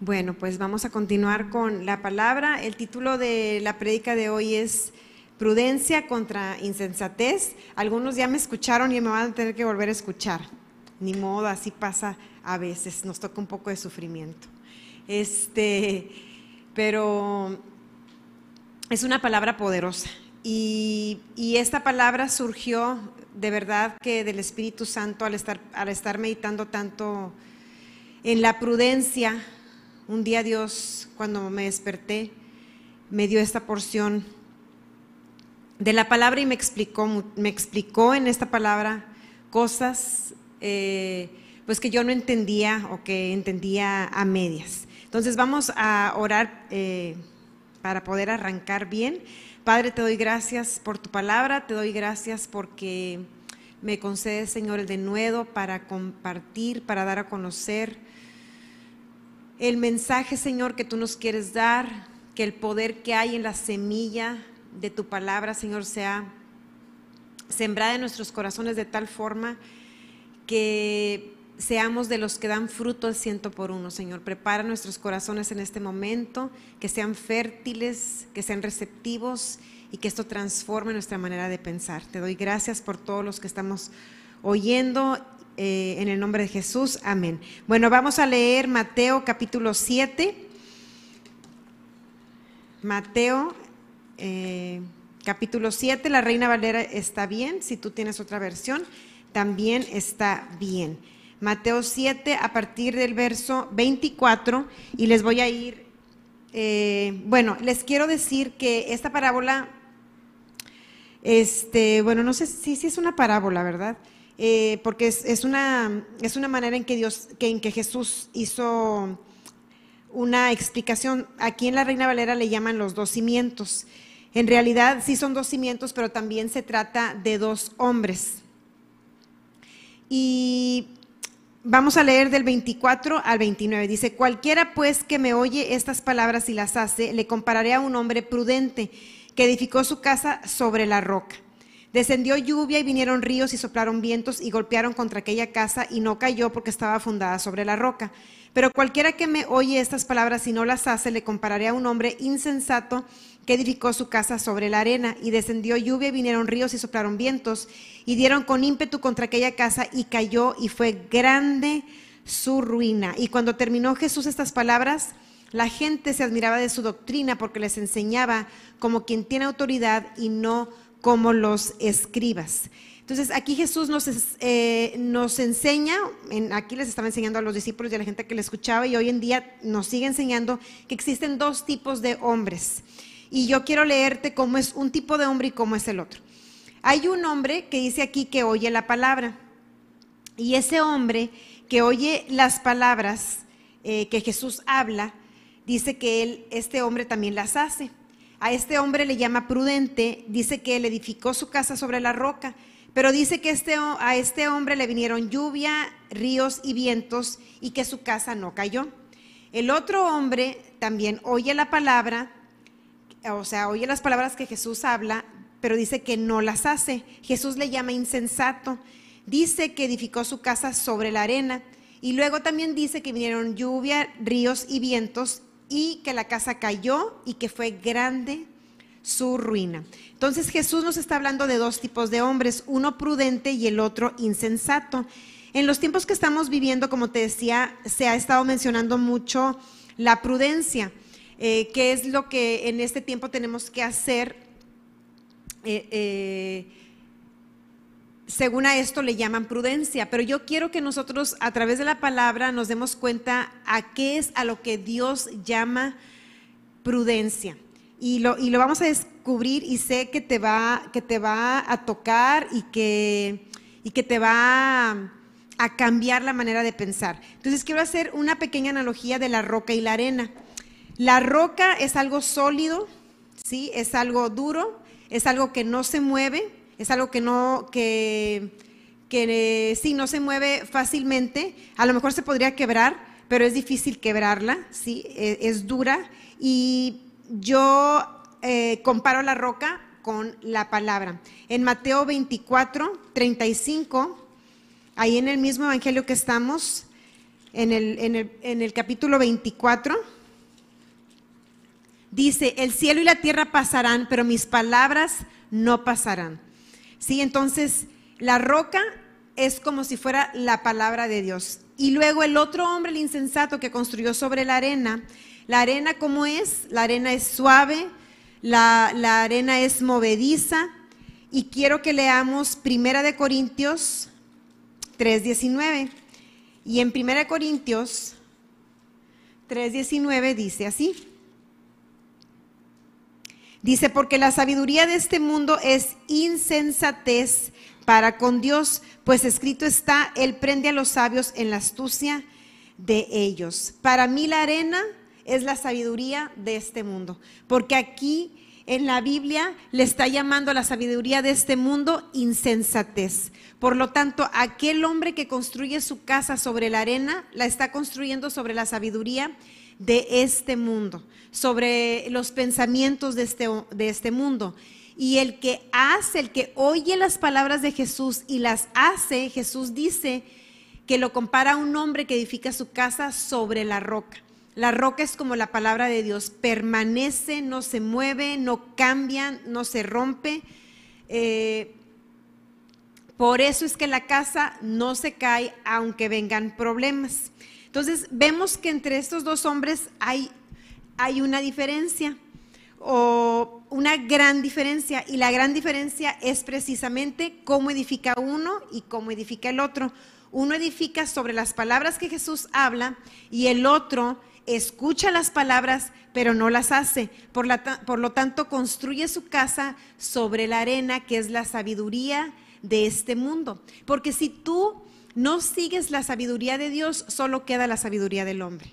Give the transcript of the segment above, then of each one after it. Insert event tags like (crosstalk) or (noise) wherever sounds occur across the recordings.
Bueno, pues vamos a continuar con la palabra. El título de la prédica de hoy es Prudencia contra insensatez. Algunos ya me escucharon y me van a tener que volver a escuchar. Ni modo, así pasa a veces, nos toca un poco de sufrimiento. Este, pero es una palabra poderosa y, esta palabra surgió de verdad que del Espíritu Santo al estar, al estar meditando tanto en la prudencia un día Dios, cuando me desperté, me dio esta porción de la palabra y me explicó, me explicó en esta palabra cosas eh, pues que yo no entendía o que entendía a medias. Entonces vamos a orar eh, para poder arrancar bien. Padre, te doy gracias por tu palabra, te doy gracias porque me concedes, Señor, el denuedo para compartir, para dar a conocer el mensaje, Señor, que tú nos quieres dar, que el poder que hay en la semilla de tu palabra, Señor, sea sembrada en nuestros corazones de tal forma que seamos de los que dan fruto al ciento por uno, Señor. Prepara nuestros corazones en este momento, que sean fértiles, que sean receptivos y que esto transforme nuestra manera de pensar. Te doy gracias por todos los que estamos oyendo eh, en el nombre de Jesús, amén. Bueno, vamos a leer Mateo capítulo 7. Mateo eh, capítulo 7, la Reina Valera está bien, si tú tienes otra versión, también está bien. Mateo 7 a partir del verso 24 y les voy a ir, eh, bueno, les quiero decir que esta parábola, este, bueno, no sé si, si es una parábola, ¿verdad? Eh, porque es, una, es una manera en que, Dios, que, en que Jesús hizo una explicación. Aquí en la Reina Valera le llaman los dos cimientos. En realidad sí son dos cimientos, pero también se trata de dos hombres. Y vamos a leer del 24 al 29. Dice, cualquiera pues que me oye estas palabras y las hace, le compararé a un hombre prudente que edificó su casa sobre la roca. Descendió lluvia y vinieron ríos y soplaron vientos y golpearon contra aquella casa y no cayó porque estaba fundada sobre la roca. Pero cualquiera que me oye estas palabras y no las hace, le compararé a un hombre insensato que edificó su casa sobre la arena. Y descendió lluvia y vinieron ríos y soplaron vientos y dieron con ímpetu contra aquella casa y cayó y fue grande su ruina. Y cuando terminó Jesús estas palabras, la gente se admiraba de su doctrina porque les enseñaba como quien tiene autoridad y no como los escribas. Entonces aquí Jesús nos, eh, nos enseña, en, aquí les estaba enseñando a los discípulos y a la gente que le escuchaba y hoy en día nos sigue enseñando que existen dos tipos de hombres. Y yo quiero leerte cómo es un tipo de hombre y cómo es el otro. Hay un hombre que dice aquí que oye la palabra y ese hombre que oye las palabras eh, que Jesús habla, dice que él, este hombre también las hace. A este hombre le llama prudente, dice que él edificó su casa sobre la roca, pero dice que este, a este hombre le vinieron lluvia, ríos y vientos y que su casa no cayó. El otro hombre también oye la palabra, o sea, oye las palabras que Jesús habla, pero dice que no las hace. Jesús le llama insensato. Dice que edificó su casa sobre la arena. Y luego también dice que vinieron lluvia, ríos y vientos y que la casa cayó y que fue grande su ruina. Entonces Jesús nos está hablando de dos tipos de hombres, uno prudente y el otro insensato. En los tiempos que estamos viviendo, como te decía, se ha estado mencionando mucho la prudencia, eh, que es lo que en este tiempo tenemos que hacer. Eh, eh, según a esto le llaman prudencia, pero yo quiero que nosotros a través de la palabra nos demos cuenta a qué es a lo que Dios llama prudencia. Y lo, y lo vamos a descubrir y sé que te va, que te va a tocar y que, y que te va a, cambiar la manera de pensar. Entonces quiero hacer una pequeña analogía de la roca y la arena. La roca es algo sólido, ¿sí? es algo duro, es algo que no se mueve, es algo que no, que, que sí, no se mueve fácilmente, a lo mejor se podría quebrar, pero es difícil quebrarla, sí, e, es, dura. Y yo eh, comparo la roca con la palabra. En Mateo 24, 35, ahí en el mismo evangelio que estamos, en el, en el, en el capítulo 24, dice, el cielo y la tierra pasarán, pero mis palabras no pasarán. Sí, entonces la roca es como si fuera la palabra de Dios. Y luego el otro hombre, el insensato, que construyó sobre la arena, la arena como es, la arena es suave, la, la arena es movediza, y quiero que leamos Primera de Corintios 3.19. Y en Primera de Corintios 3.19 dice así. Dice, porque la sabiduría de este mundo es insensatez para con Dios, pues escrito está, Él prende a los sabios en la astucia de ellos. Para mí la arena es la sabiduría de este mundo, porque aquí en la Biblia le está llamando a la sabiduría de este mundo insensatez. Por lo tanto, aquel hombre que construye su casa sobre la arena, la está construyendo sobre la sabiduría de este mundo, sobre los pensamientos de este, de este mundo. Y el que hace, el que oye las palabras de Jesús y las hace, Jesús dice que lo compara a un hombre que edifica su casa sobre la roca. La roca es como la palabra de Dios, permanece, no se mueve, no cambia, no se rompe. Eh, por eso es que la casa no se cae aunque vengan problemas. Entonces vemos que entre estos dos hombres hay, hay una diferencia o una gran diferencia y la gran diferencia es precisamente cómo edifica uno y cómo edifica el otro. Uno edifica sobre las palabras que Jesús habla y el otro escucha las palabras pero no las hace. Por, por lo tanto, construye su casa sobre la arena que es la sabiduría de este mundo. Porque si tú no sigues la sabiduría de Dios, solo queda la sabiduría del hombre.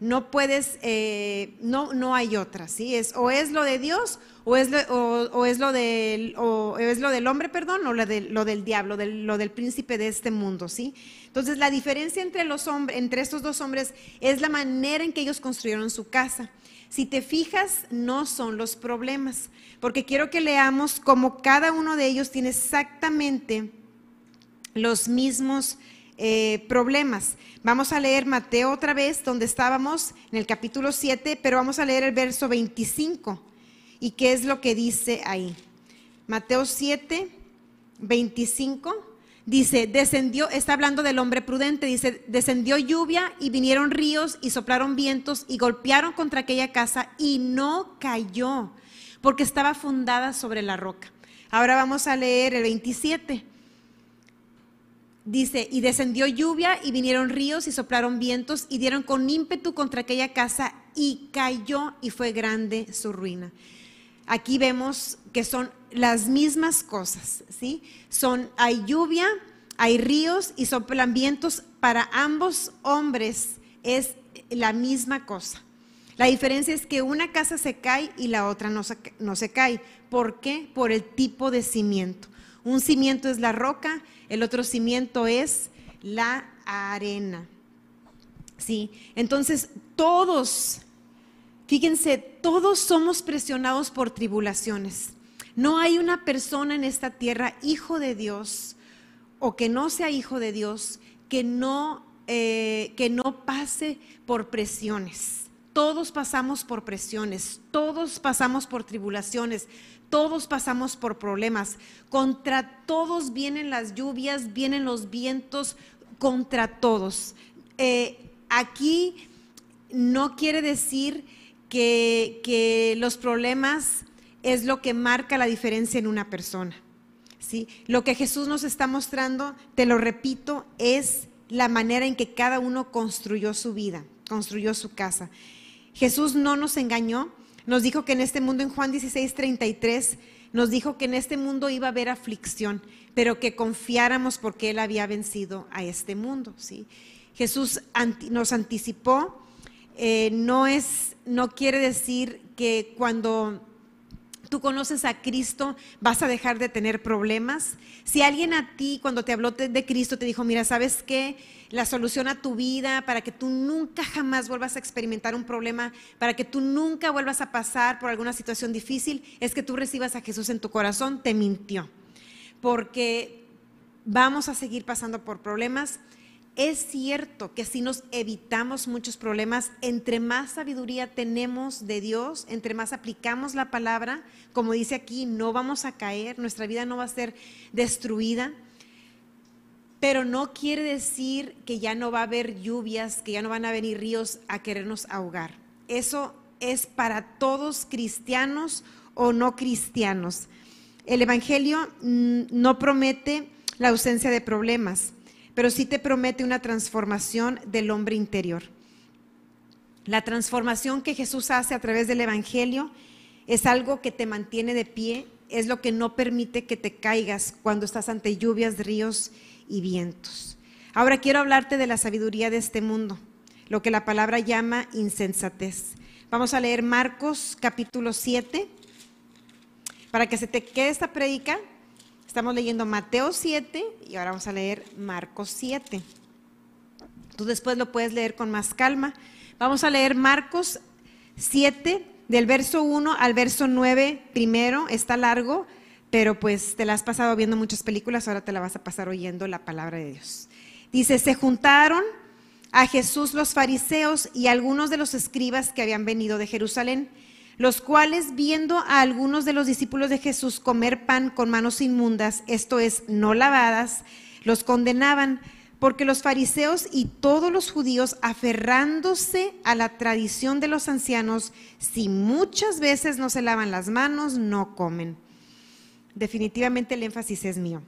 No puedes, eh, no, no hay otra, ¿sí? Es, o es lo de Dios o es lo, o, es lo, del, o es lo del hombre, perdón, o lo, de, lo del diablo, lo del príncipe de este mundo, ¿sí? Entonces la diferencia entre, los hombres, entre estos dos hombres es la manera en que ellos construyeron su casa. Si te fijas, no son los problemas, porque quiero que leamos cómo cada uno de ellos tiene exactamente los mismos eh, problemas. Vamos a leer Mateo otra vez, donde estábamos en el capítulo 7, pero vamos a leer el verso 25. ¿Y qué es lo que dice ahí? Mateo 7, 25. Dice, descendió, está hablando del hombre prudente, dice, descendió lluvia y vinieron ríos y soplaron vientos y golpearon contra aquella casa y no cayó, porque estaba fundada sobre la roca. Ahora vamos a leer el 27. Dice, y descendió lluvia y vinieron ríos y soplaron vientos y dieron con ímpetu contra aquella casa y cayó y fue grande su ruina. Aquí vemos que son las mismas cosas, ¿sí? Son, hay lluvia, hay ríos y soplan vientos. Para ambos hombres es la misma cosa. La diferencia es que una casa se cae y la otra no se, no se cae. ¿Por qué? Por el tipo de cimiento. Un cimiento es la roca, el otro cimiento es la arena. ¿Sí? Entonces, todos, fíjense, todos somos presionados por tribulaciones. No hay una persona en esta tierra, hijo de Dios, o que no sea hijo de Dios, que no, eh, que no pase por presiones. Todos pasamos por presiones, todos pasamos por tribulaciones, todos pasamos por problemas. Contra todos vienen las lluvias, vienen los vientos, contra todos. Eh, aquí no quiere decir que, que, los problemas es lo que marca la diferencia en una persona. ¿sí? Lo que Jesús nos está mostrando, te lo repito, es la manera en que cada uno construyó su vida, construyó su casa. Jesús no nos engañó, nos dijo que en este mundo, en Juan 16, 33, nos dijo que en este mundo iba a haber aflicción, pero que confiáramos porque Él había vencido a este mundo. Jesús nos anticipó, eh, no, es, no quiere decir que cuando tú conoces a Cristo, vas a dejar de tener problemas. Si alguien a ti, cuando te habló de Cristo, te dijo, mira, ¿sabes qué? La solución a tu vida para que tú nunca jamás vuelvas a experimentar un problema, para que tú nunca vuelvas a pasar por alguna situación difícil, es que tú recibas a Jesús en tu corazón, te mintió. Porque vamos a seguir pasando por problemas. Es cierto que si nos evitamos muchos problemas, entre más sabiduría tenemos de Dios, entre más aplicamos la palabra, como dice aquí, no vamos a caer, nuestra vida no va a ser destruida. Pero no quiere decir que ya no va a haber lluvias, que ya no van a venir ríos a querernos ahogar. Eso es para todos cristianos o no cristianos. El Evangelio mm, no promete la ausencia de problemas, pero sí te promete una transformación del hombre interior. La transformación que Jesús hace a través del Evangelio es algo que te mantiene de pie, es lo que no permite que te caigas cuando estás ante lluvias, ríos y vientos. Ahora quiero hablarte de la sabiduría de este mundo, lo que la palabra llama insensatez. Vamos a leer Marcos capítulo 7. Para que se te quede esta predica, estamos leyendo Mateo 7 y ahora vamos a leer Marcos 7. Tú después lo puedes leer con más calma. Vamos a leer Marcos 7 del verso 1 al verso 9 primero, está largo, pero pues te la has pasado viendo muchas películas, ahora te la vas a pasar oyendo la palabra de Dios. Dice, se juntaron a Jesús los fariseos y algunos de los escribas que habían venido de Jerusalén los cuales viendo a algunos de los discípulos de Jesús comer pan con manos inmundas, esto es, no lavadas, los condenaban, porque los fariseos y todos los judíos, aferrándose a la tradición de los ancianos, si muchas veces no se lavan las manos, no comen. Definitivamente el énfasis es mío.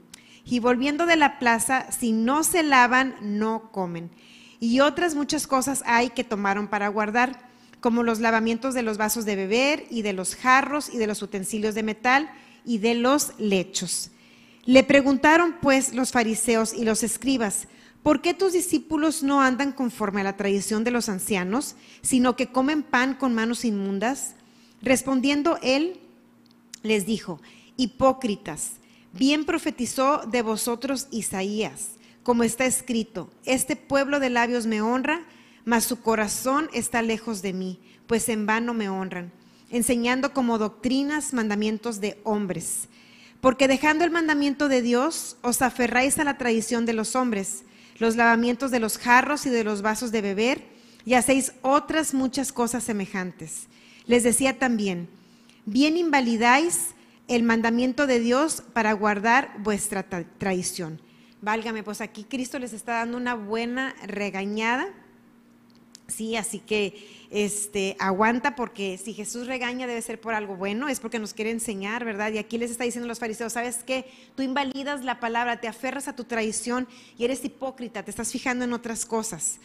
Y volviendo de la plaza, si no se lavan, no comen. Y otras muchas cosas hay que tomaron para guardar como los lavamientos de los vasos de beber y de los jarros y de los utensilios de metal y de los lechos. Le preguntaron pues los fariseos y los escribas, ¿por qué tus discípulos no andan conforme a la tradición de los ancianos, sino que comen pan con manos inmundas? Respondiendo él, les dijo, hipócritas, bien profetizó de vosotros Isaías, como está escrito, este pueblo de labios me honra, mas su corazón está lejos de mí, pues en vano me honran, enseñando como doctrinas mandamientos de hombres. Porque dejando el mandamiento de Dios, os aferráis a la tradición de los hombres, los lavamientos de los jarros y de los vasos de beber, y hacéis otras muchas cosas semejantes. Les decía también, bien invalidáis el mandamiento de Dios para guardar vuestra tradición. Válgame, pues aquí Cristo les está dando una buena regañada Sí, así que este, aguanta porque si Jesús regaña debe ser por algo bueno, es porque nos quiere enseñar, ¿verdad? Y aquí les está diciendo los fariseos, ¿sabes qué? Tú invalidas la palabra, te aferras a tu tradición y eres hipócrita, te estás fijando en otras cosas.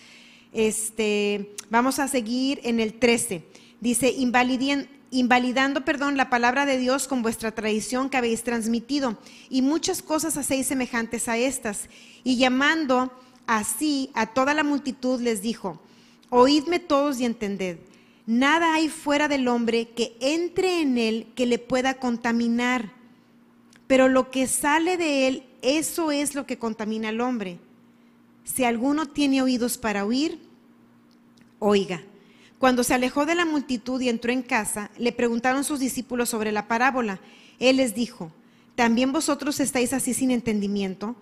Este, vamos a seguir en el 13. Dice, invalidando, perdón, la palabra de Dios con vuestra tradición que habéis transmitido y muchas cosas hacéis semejantes a estas. Y llamando así a toda la multitud les dijo, Oídme todos y entended. Nada hay fuera del hombre que entre en él que le pueda contaminar. Pero lo que sale de él, eso es lo que contamina al hombre. Si alguno tiene oídos para oír, oiga. Cuando se alejó de la multitud y entró en casa, le preguntaron sus discípulos sobre la parábola. Él les dijo, ¿también vosotros estáis así sin entendimiento?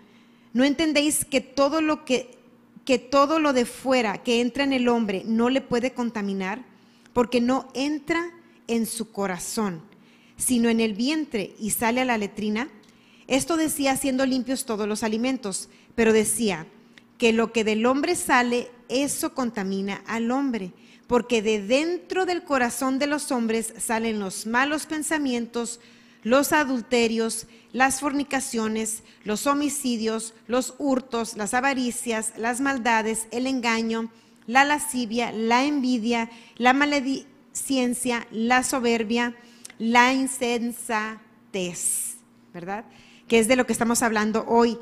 ¿No entendéis que todo lo que que todo lo de fuera que entra en el hombre no le puede contaminar, porque no entra en su corazón, sino en el vientre y sale a la letrina. Esto decía siendo limpios todos los alimentos, pero decía que lo que del hombre sale, eso contamina al hombre, porque de dentro del corazón de los hombres salen los malos pensamientos, los adulterios, las fornicaciones, los homicidios, los hurtos, las avaricias, las maldades, el engaño, la lascivia, la envidia, la malediciencia, la soberbia, la insensatez, ¿verdad? Que es de lo que estamos hablando hoy.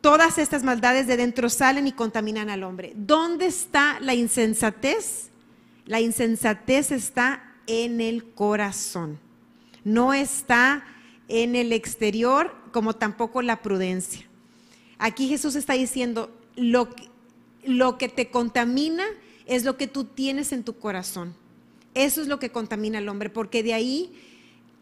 Todas estas maldades de dentro salen y contaminan al hombre. ¿Dónde está la insensatez? La insensatez está en el corazón no está en el exterior como tampoco la prudencia. Aquí Jesús está diciendo, lo que, te contamina es lo que tú tienes en tu corazón. Eso es lo que contamina al hombre, porque de ahí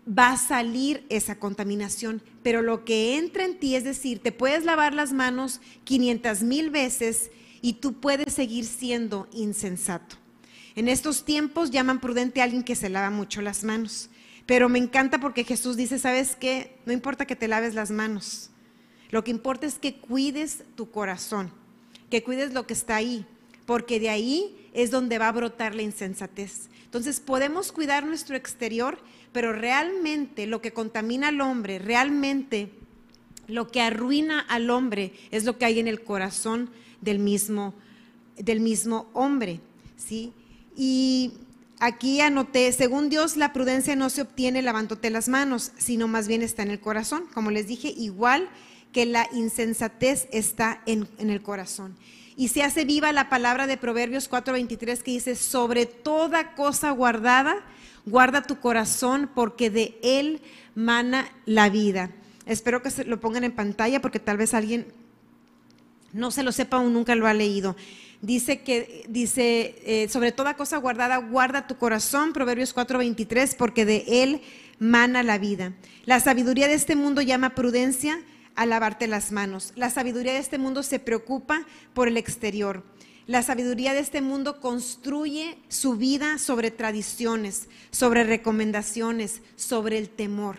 va a salir esa contaminación. Pero lo que entra en ti, es decir, te puedes lavar las manos 500 mil veces y tú puedes seguir siendo insensato. En estos tiempos llaman prudente a alguien que se lava mucho las manos. Pero me encanta porque Jesús dice, ¿sabes qué? No importa que te laves las manos. Lo que importa es que cuides tu corazón, que cuides lo que está ahí, porque de ahí es donde va a brotar la insensatez. Entonces podemos cuidar nuestro exterior, pero realmente lo que contamina al hombre, realmente lo que arruina al hombre es lo que hay en el corazón del mismo, del mismo hombre. ¿sí? Y aquí anoté, según Dios, la prudencia no se obtiene lavándote las manos, sino más bien está en el corazón. Como les dije, igual que la insensatez está en, en el corazón. Y se hace viva la palabra de Proverbios 4:23 que dice, sobre toda cosa guardada, guarda tu corazón porque de él mana la vida. Espero que se lo pongan en pantalla porque tal vez alguien no se lo sepa o nunca lo ha leído. Dice que, dice, eh, sobre toda cosa guardada, guarda tu corazón, Proverbios 4:23, porque de él mana la vida. La sabiduría de este mundo llama prudencia a lavarte las manos. La sabiduría de este mundo se preocupa por el exterior. La sabiduría de este mundo construye su vida sobre tradiciones, sobre recomendaciones, sobre el temor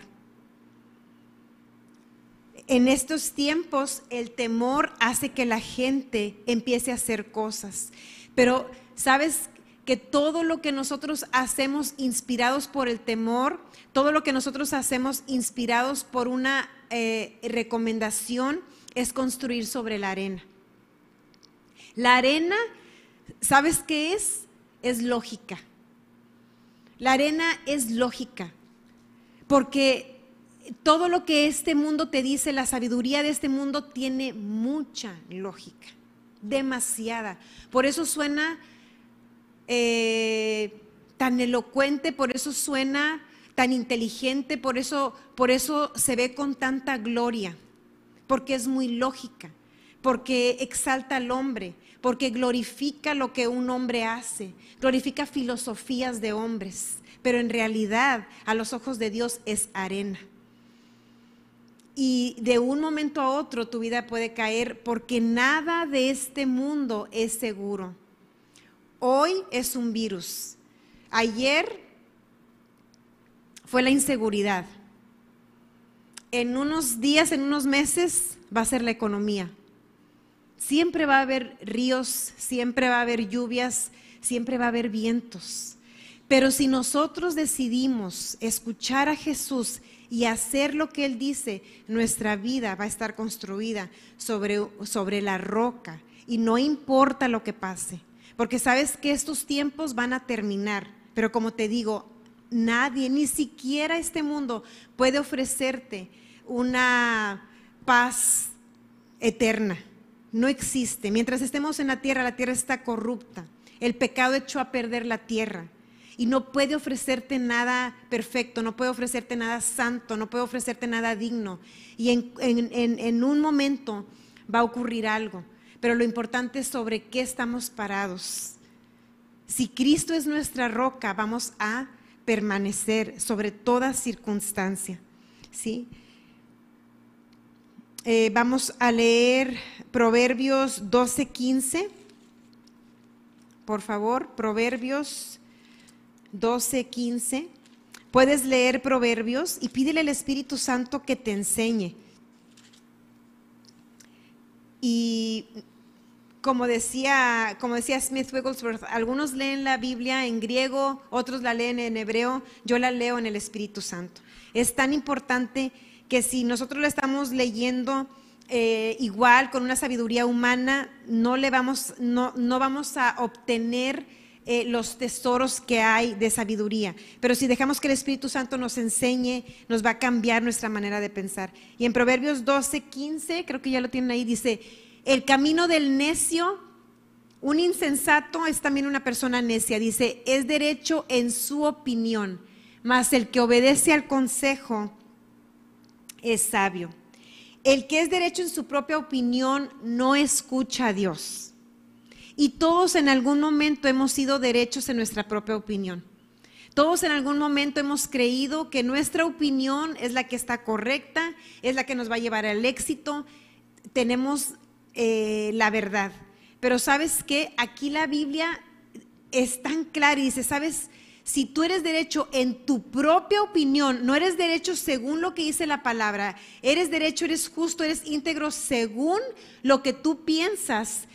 en estos tiempos el temor hace que la gente empiece a hacer cosas. Pero, ¿sabes? que todo lo que nosotros hacemos inspirados por el temor, todo lo que nosotros hacemos inspirados por una eh, recomendación es construir sobre la arena. La arena, ¿sabes qué es? Es lógica. La arena es lógica, porque todo lo que este mundo te dice, la sabiduría de este mundo tiene mucha lógica, demasiada. Por eso suena eh, tan elocuente, por eso suena tan inteligente, por eso, por eso se ve con tanta gloria, porque es muy lógica, porque exalta al hombre, porque glorifica lo que un hombre hace, glorifica filosofías de hombres, pero en realidad a los ojos de Dios es arena y de un momento a otro tu vida puede caer porque nada de este mundo es seguro. Hoy es un virus. Ayer fue la inseguridad. En unos días, en unos meses va a ser la economía. Siempre va a haber ríos, siempre va a haber lluvias, siempre va a haber vientos. Pero si nosotros decidimos escuchar a Jesús y hacer lo que Él dice, nuestra vida va a estar construida sobre, sobre la roca y no importa lo que pase, porque sabes que estos tiempos van a terminar, pero como te digo, nadie, ni siquiera este mundo puede ofrecerte una paz eterna. No existe. Mientras estemos en la tierra, la tierra está corrupta. El pecado echó a perder la tierra y no puede ofrecerte nada perfecto, no puede ofrecerte nada santo, no puede ofrecerte nada digno. Y en, un momento va a ocurrir algo, pero lo importante es sobre qué estamos parados. Si Cristo es nuestra roca, vamos a permanecer sobre toda circunstancia. ¿sí? Eh, vamos a leer Proverbios 12, 15. Por favor, Proverbios 12, 15. Puedes leer Proverbios y pídele al Espíritu Santo que te enseñe. Y como decía, como decía Smith Wigglesworth, algunos leen la Biblia en griego, otros la leen en hebreo, yo la leo en el Espíritu Santo. Es tan importante que si nosotros la estamos leyendo eh, igual, con una sabiduría humana, no, le vamos, no, no vamos a obtener eh, los tesoros que hay de sabiduría. Pero si dejamos que el Espíritu Santo nos enseñe, nos va a cambiar nuestra manera de pensar. Y en Proverbios 12, 15, creo que ya lo tienen ahí, dice, el camino del necio, un insensato es también una persona necia, dice, es derecho en su opinión, mas el que obedece al consejo es sabio. El que es derecho en su propia opinión no escucha a Dios. Y todos en algún momento hemos sido derechos en nuestra propia opinión. Todos en algún momento hemos creído que nuestra opinión es la que está correcta, es la que nos va a llevar al éxito. Tenemos eh, la verdad. pero sabes que aquí la Biblia es tan clara y dice, sabes, si tú eres derecho en tu propia opinión, no eres derecho según lo que dice la palabra, eres derecho, eres justo, eres íntegro según lo que tú piensas,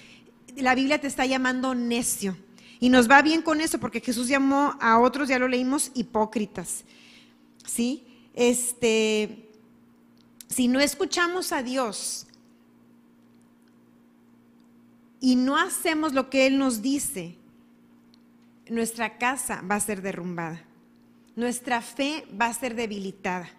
la Biblia te está llamando necio. Y nos va bien con eso porque Jesús llamó a otros, ya lo leímos, hipócritas. ¿Sí? Este, si no escuchamos a Dios y no hacemos lo que Él nos dice, nuestra casa va a ser derrumbada. Nuestra fe va a ser debilitada.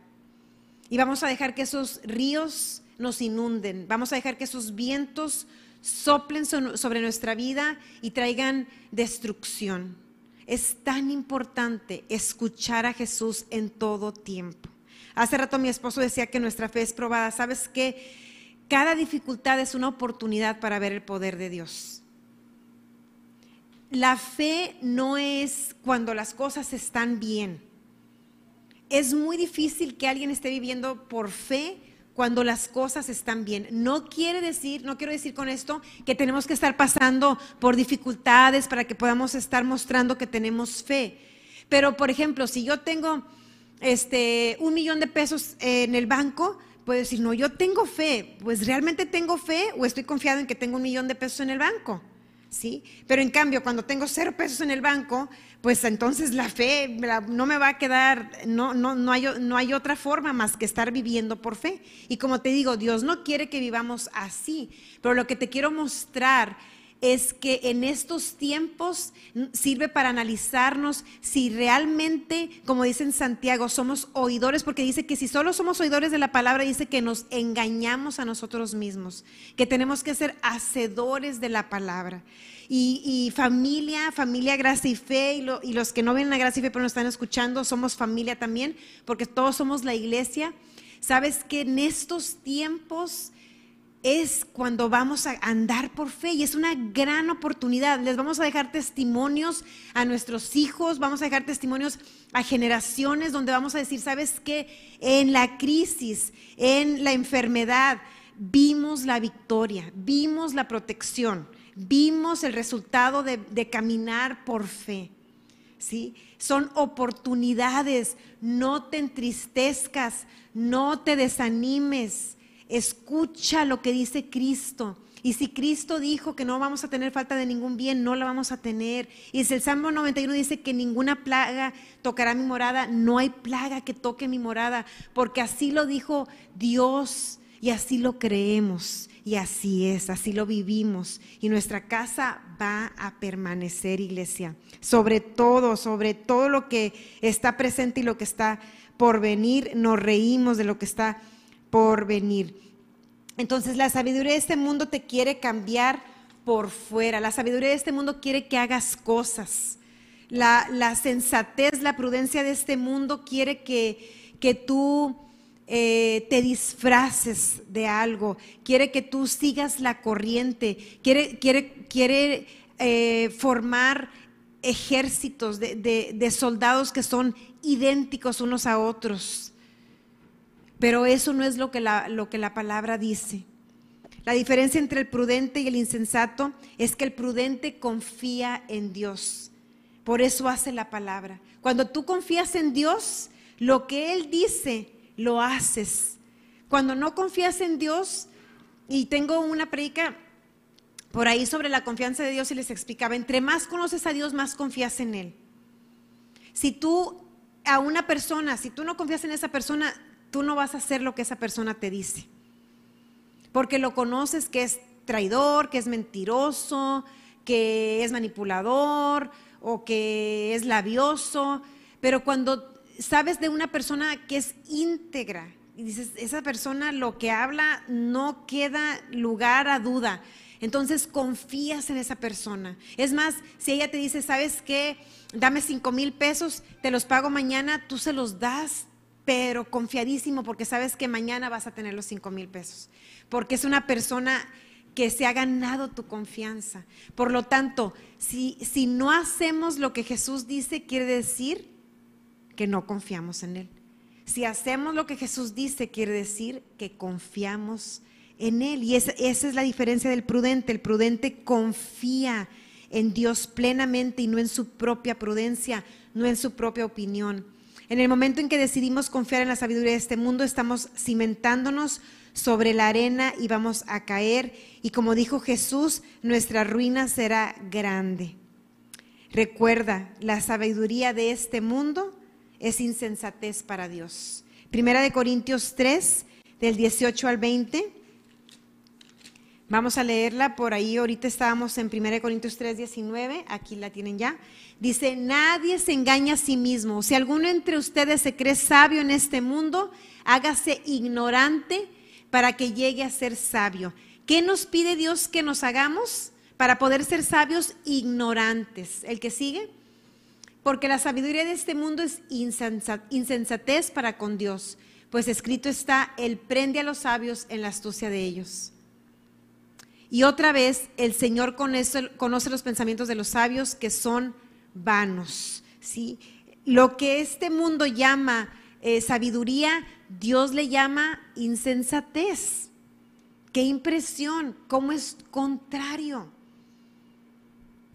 Y vamos a dejar que esos ríos nos inunden. Vamos a dejar que esos vientos soplen sobre nuestra vida y traigan destrucción. Es tan importante escuchar a Jesús en todo tiempo. Hace rato mi esposo decía que nuestra fe es probada. ¿Sabes qué? Cada dificultad es una oportunidad para ver el poder de Dios. La fe no es cuando las cosas están bien. Es muy difícil que alguien esté viviendo por fe cuando las cosas están bien. No quiere decir, no quiero decir con esto que tenemos que estar pasando por dificultades para que podamos estar mostrando que tenemos fe. Pero, por ejemplo, si yo tengo este, un millón de pesos en el banco, puedo decir, no, yo tengo fe. Pues realmente tengo fe o estoy confiado en que tengo un millón de pesos en el banco. ¿Sí? Pero en cambio, cuando tengo cero pesos en el banco, pues entonces la fe no me va a quedar, no, no, no, hay, no hay otra forma más que estar viviendo por fe. Y como te digo, Dios no quiere que vivamos así, pero lo que te quiero mostrar es que en estos tiempos sirve para analizarnos si realmente, como dice en Santiago, somos oidores, porque dice que si solo somos oidores de la palabra, dice que nos engañamos a nosotros mismos, que tenemos que ser hacedores de la palabra. Y, familia, familia Gracia y Fe, y, y los que no ven la Gracia y Fe pero nos están escuchando, somos familia también, porque todos somos la iglesia. Sabes que en estos tiempos es cuando vamos a andar por fe y es una gran oportunidad. Les vamos a dejar testimonios a nuestros hijos, vamos a dejar testimonios a generaciones donde vamos a decir, ¿sabes qué? En la crisis, en la enfermedad, vimos la victoria, vimos la protección vimos el resultado de, caminar por fe. ¿sí? Son oportunidades, no te entristezcas, no te desanimes, escucha lo que dice Cristo. Y si Cristo dijo que no vamos a tener falta de ningún bien, no la vamos a tener. Y si el Salmo 91 dice que ninguna plaga tocará mi morada, no hay plaga que toque mi morada, porque así lo dijo Dios y así lo creemos. Y así es, así lo vivimos. Y nuestra casa va a permanecer, iglesia. Sobre todo, sobre todo lo que está presente y lo que está por venir, nos reímos de lo que está por venir. Entonces la sabiduría de este mundo te quiere cambiar por fuera. La sabiduría de este mundo quiere que hagas cosas. La, la sensatez, la prudencia de este mundo quiere que, que tú eh, te disfraces de algo, quiere que tú sigas la corriente, quiere, quiere, quiere eh, formar ejércitos de, soldados que son idénticos unos a otros. Pero eso no es lo que, la, lo que la palabra dice. La diferencia entre el prudente y el insensato es que el prudente confía en Dios. Por eso hace la palabra. Cuando tú confías en Dios, lo que Él dice lo haces. Cuando no confías en Dios, y tengo una predica por ahí sobre la confianza de Dios y les explicaba, entre más conoces a Dios, más confías en Él. Si tú a una persona, si tú no confías en esa persona, tú no vas a hacer lo que esa persona te dice. Porque lo conoces que es traidor, que es mentiroso, que es manipulador o que es labioso. Pero cuando sabes de una persona que es íntegra y dices, esa persona lo que habla no queda lugar a duda. Entonces confías en esa persona. Es más, si ella te dice, ¿sabes qué? Dame cinco mil pesos, te los pago mañana, tú se los das, pero confiadísimo porque sabes que mañana vas a tener los cinco mil pesos. Porque es una persona que se ha ganado tu confianza. Por lo tanto, si, si no hacemos lo que Jesús dice, quiere decir que no confiamos en Él. Si hacemos lo que Jesús dice, quiere decir que confiamos en Él. Y esa, esa es la diferencia del prudente. El prudente confía en Dios plenamente y no en su propia prudencia, no en su propia opinión. En el momento en que decidimos confiar en la sabiduría de este mundo, estamos cimentándonos sobre la arena y vamos a caer. Y como dijo Jesús, nuestra ruina será grande. Recuerda, la sabiduría de este mundo es insensatez para Dios. Primera de Corintios 3, del 18 al 20. Vamos a leerla por ahí. Ahorita estábamos en 1 Corintios 3, 19. Aquí la tienen ya. Dice, nadie se engaña a sí mismo. Si alguno entre ustedes se cree sabio en este mundo, hágase ignorante para que llegue a ser sabio. ¿Qué nos pide Dios que nos hagamos para poder ser sabios ignorantes? ¿El que sigue? Porque la sabiduría de este mundo es insensatez para con Dios, pues escrito está, Él prende a los sabios en la astucia de ellos. Y otra vez, el Señor conoce, los pensamientos de los sabios que son vanos. ¿sí? Lo que este mundo llama eh, sabiduría, Dios le llama insensatez. Qué impresión, cómo es contrario.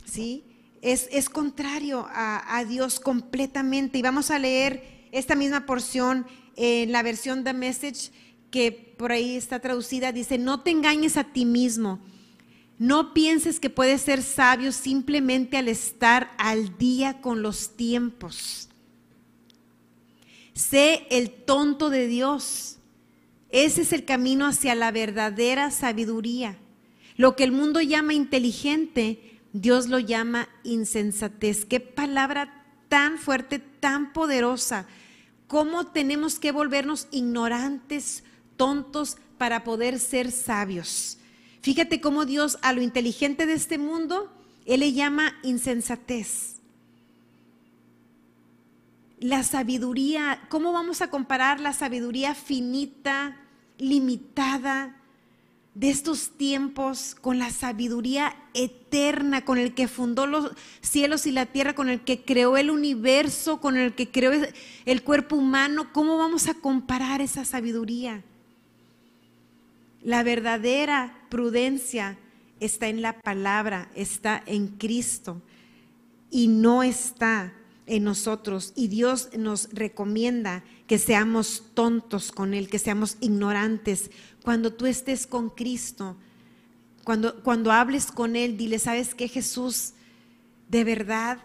¿Sí? Es, es contrario a, Dios completamente. Y vamos a leer esta misma porción en la versión de Message que por ahí está traducida. Dice, no te engañes a ti mismo. No pienses que puedes ser sabio simplemente al estar al día con los tiempos. Sé el tonto de Dios. Ese es el camino hacia la verdadera sabiduría. Lo que el mundo llama inteligente, Dios lo llama insensatez. Qué palabra tan fuerte, tan poderosa. ¿Cómo tenemos que volvernos ignorantes, tontos, para poder ser sabios? Fíjate cómo Dios a lo inteligente de este mundo, Él le llama insensatez la sabiduría, ¿cómo vamos a comparar la sabiduría finita, limitada de estos tiempos con la sabiduría eterna, con el que fundó los cielos y la tierra, con el que creó el universo, con el que creó el cuerpo humano? ¿Cómo vamos a comparar esa sabiduría? La verdadera prudencia está en la palabra, está en Cristo y no está en nosotros y Dios nos recomienda que seamos tontos con Él, que seamos ignorantes. Cuando tú estés con Cristo, cuando, cuando hables con Él, dile, ¿sabes qué Jesús? De verdad,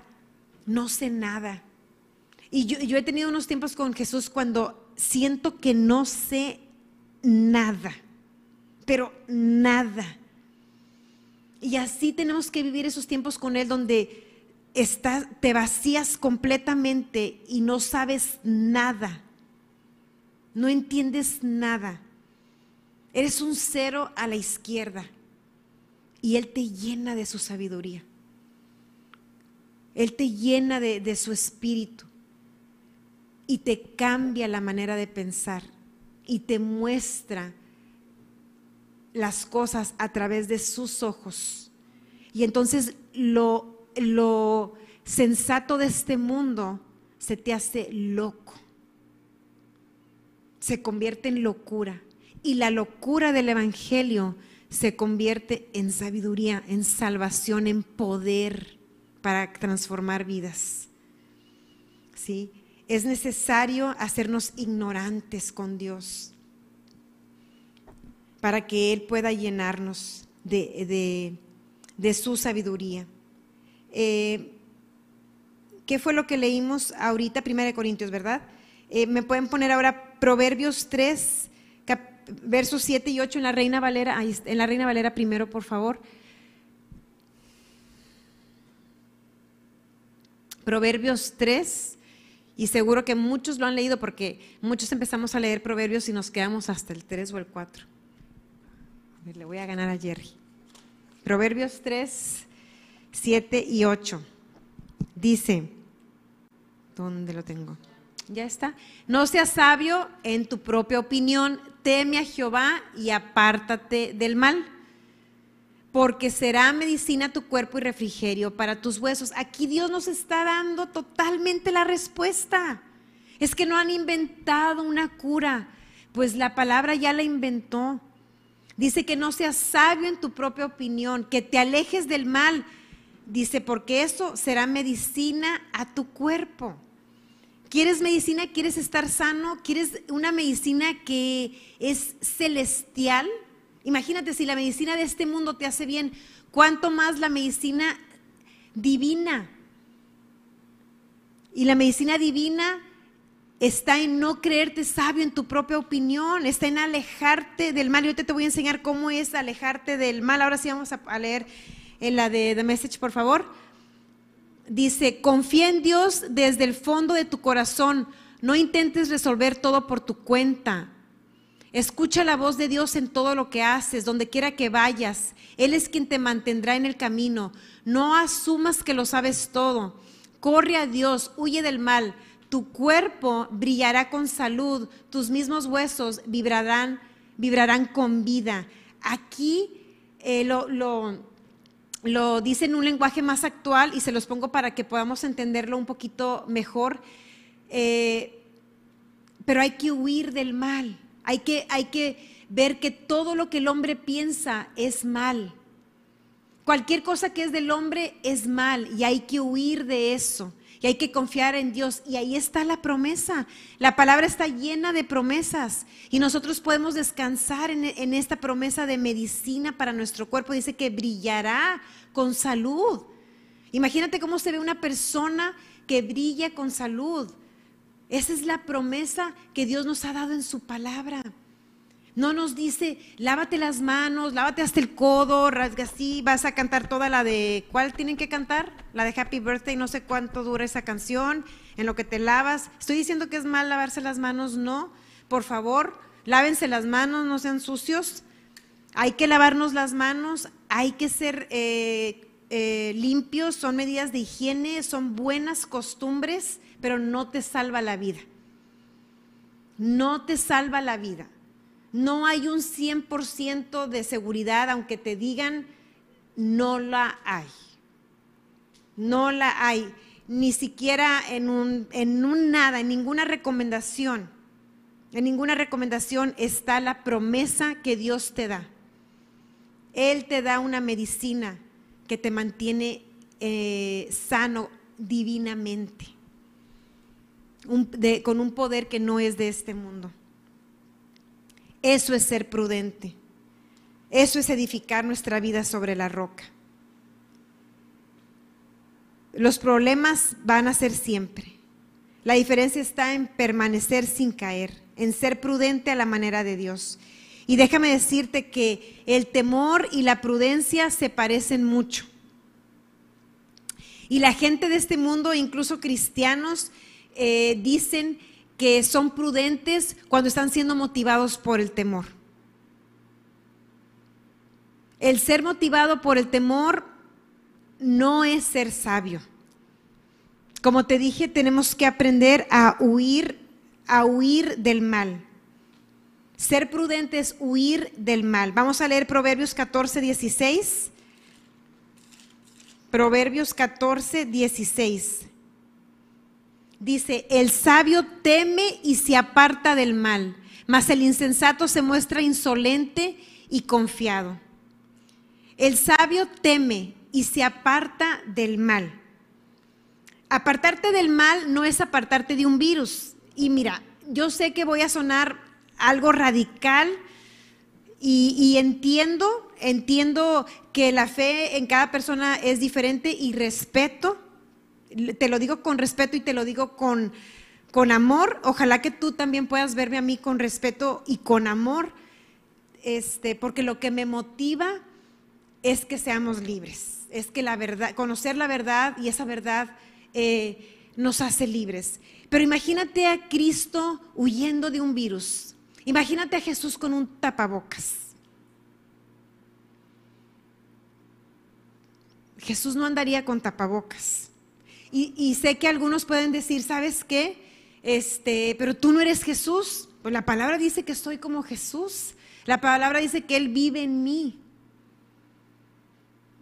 no sé nada. Y yo, yo he tenido unos tiempos con Jesús cuando siento que no sé nada, pero nada. Y así tenemos que vivir esos tiempos con Él donde te vacías completamente y no sabes nada, no entiendes nada. Eres un cero a la izquierda y Él te llena de su sabiduría. Él te llena de, de su espíritu y te cambia la manera de pensar y te muestra las cosas a través de sus ojos. Y entonces lo lo sensato de este mundo se te hace loco, se convierte en locura. Y la locura del Evangelio se convierte en sabiduría, en salvación, en poder para transformar vidas. ¿Sí? Es necesario hacernos ignorantes con Dios para que Él pueda llenarnos de, su sabiduría. Eh, ¿Qué fue lo que leímos ahorita? Primera de Corintios, ¿verdad? Eh, ¿Me pueden poner ahora Proverbios 3, versos 7 y 8 en la Reina Valera? en la Reina Valera primero, por favor. Proverbios 3, y seguro que muchos lo han leído porque muchos empezamos a leer Proverbios y nos quedamos hasta el 3 o el 4. Le voy a ganar a Jerry. Proverbios 3, 7 y 8. Dice, ¿dónde lo tengo? Ya está. No seas sabio en tu propia opinión, teme a Jehová y apártate del mal, porque será medicina tu cuerpo y refrigerio para tus huesos. Aquí Dios nos está dando totalmente la respuesta. Es que no han inventado una cura, pues la palabra ya la inventó. Dice que no seas sabio en tu propia opinión, que te alejes del mal. Dice, porque eso será medicina a tu cuerpo. ¿Quieres medicina? ¿Quieres estar sano? ¿Quieres una medicina que es celestial? Imagínate si la medicina de este mundo te hace bien, ¿cuánto más la medicina divina? Y la medicina divina está en no creerte sabio en tu propia opinión, está en alejarte del mal. Y ahorita te voy a enseñar cómo es alejarte del mal. Ahora sí vamos a leer la de The Message, por favor. Dice, confía en Dios desde el fondo de tu corazón. No intentes resolver todo por tu cuenta. Escucha la voz de Dios en todo lo que haces, donde quiera que vayas. Él es quien te mantendrá en el camino. No asumas que lo sabes todo. Corre a Dios, huye del mal. Tu cuerpo brillará con salud, tus mismos huesos vibrarán, vibrarán con vida. Aquí eh, lo, lo, lo dice en un lenguaje más actual y se los pongo para que podamos entenderlo un poquito mejor. Eh, pero hay que huir del mal. Hay que, hay que ver que todo lo que el hombre piensa es mal. Cualquier cosa que es del hombre es mal y hay que huir de eso. Y hay que confiar en Dios. Y ahí está la promesa. La palabra está llena de promesas. Y nosotros podemos descansar en, en esta promesa de medicina para nuestro cuerpo. Dice que brillará con salud. Imagínate cómo se ve una persona que brilla con salud. Esa es la promesa que Dios nos ha dado en su palabra. No nos dice, lávate las manos, lávate hasta el codo, rasga así, vas a cantar toda la de, ¿cuál tienen que cantar? La de Happy Birthday, no sé cuánto dura esa canción, en lo que te lavas. Estoy diciendo que es mal lavarse las manos, no. Por favor, lávense las manos, no sean sucios. Hay que lavarnos las manos, hay que ser eh, eh, limpios, son medidas de higiene, son buenas costumbres, pero no te salva la vida. No te salva la vida. No hay un 100% de seguridad, aunque te digan, no la hay. No la hay. Ni siquiera en un, en un nada, en ninguna recomendación. En ninguna recomendación está la promesa que Dios te da. Él te da una medicina que te mantiene eh, sano divinamente, con un poder que no es de este mundo. Eso es ser prudente. Eso es edificar nuestra vida sobre la roca. Los problemas van a ser siempre. La diferencia está en permanecer sin caer, en ser prudente a la manera de Dios. Y déjame decirte que el temor y la prudencia se parecen mucho. Y la gente de este mundo, incluso cristianos, eh, dicen que son prudentes cuando están siendo motivados por el temor. El ser motivado por el temor no es ser sabio. Como te dije, tenemos que aprender a huir, a huir del mal. Ser prudente es huir del mal. Vamos a leer Proverbios 14, 16. Proverbios 14, 16 dice, el sabio teme y se aparta del mal, mas el insensato se muestra insolente y confiado. El sabio teme y se aparta del mal. Apartarte del mal no es apartarte de un virus. Y mira, yo sé que voy a sonar algo radical y, entiendo, entiendo que la fe en cada persona es diferente y respeto te lo digo con respeto y te lo digo con, con amor. Ojalá que tú también puedas verme a mí con respeto y con amor, este, porque lo que me motiva es que seamos libres, es que la verdad, conocer la verdad y esa verdad eh, nos hace libres. Pero imagínate a Cristo huyendo de un virus. Imagínate a Jesús con un tapabocas. Jesús no andaría con tapabocas. Y, sé que algunos pueden decir, ¿sabes qué? Este, pero tú no eres Jesús. Pues la palabra dice que soy como Jesús. La palabra dice que Él vive en mí.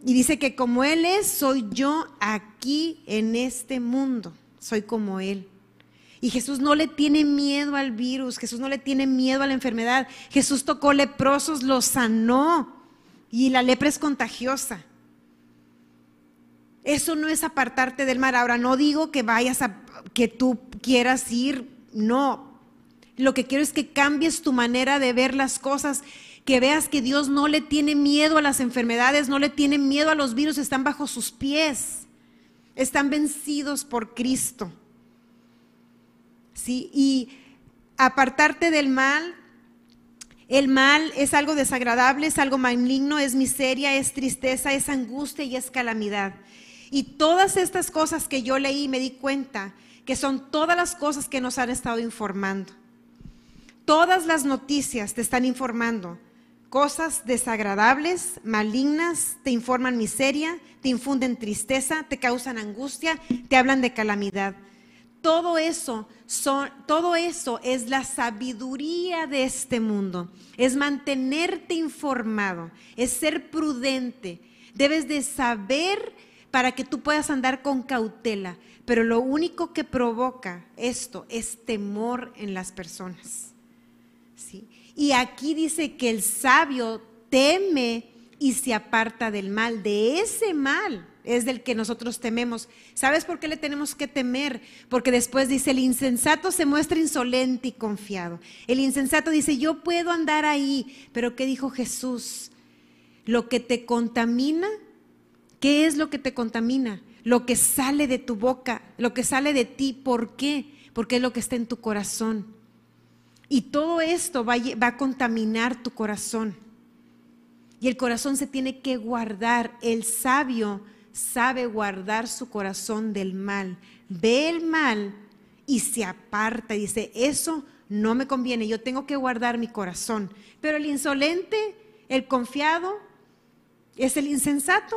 Y dice que como Él es, soy yo aquí en este mundo. Soy como Él. Y Jesús no le tiene miedo al virus, Jesús no le tiene miedo a la enfermedad. Jesús tocó leprosos, los sanó. Y la lepra es contagiosa. Eso no es apartarte del mal. Ahora no digo que vayas a que tú quieras ir, no. Lo que quiero es que cambies tu manera de ver las cosas, que veas que Dios no le tiene miedo a las enfermedades, no le tiene miedo a los virus, están bajo sus pies. Están vencidos por Cristo. ¿Sí? Y apartarte del mal el mal es algo desagradable, es algo maligno, es miseria, es tristeza, es angustia y es calamidad. Y todas estas cosas que yo leí me di cuenta que son todas las cosas que nos han estado informando. Todas las noticias te están informando cosas desagradables, malignas, te informan miseria, te infunden tristeza, te causan angustia, te hablan de calamidad. Todo eso, son, todo eso es la sabiduría de este mundo, es mantenerte informado, es ser prudente. Debes de saber para que tú puedas andar con cautela. Pero lo único que provoca esto es temor en las personas. ¿sí? Y aquí dice que el sabio teme y se aparta del mal. De ese mal es del que nosotros tememos. ¿Sabes por qué le tenemos que temer? Porque después dice, el insensato se muestra insolente y confiado. El insensato dice, yo puedo andar ahí. Pero ¿qué dijo Jesús? Lo que te contamina ¿Qué es lo que te contamina? Lo que sale de tu boca, lo que sale de ti. ¿Por qué? Porque es lo que está en tu corazón. Y todo esto va, a contaminar tu corazón. Y el corazón se tiene que guardar. El sabio sabe guardar su corazón del mal. Ve el mal y se aparta. Y dice, eso no me conviene, yo tengo que guardar mi corazón. Pero el insolente, el confiado, es el insensato.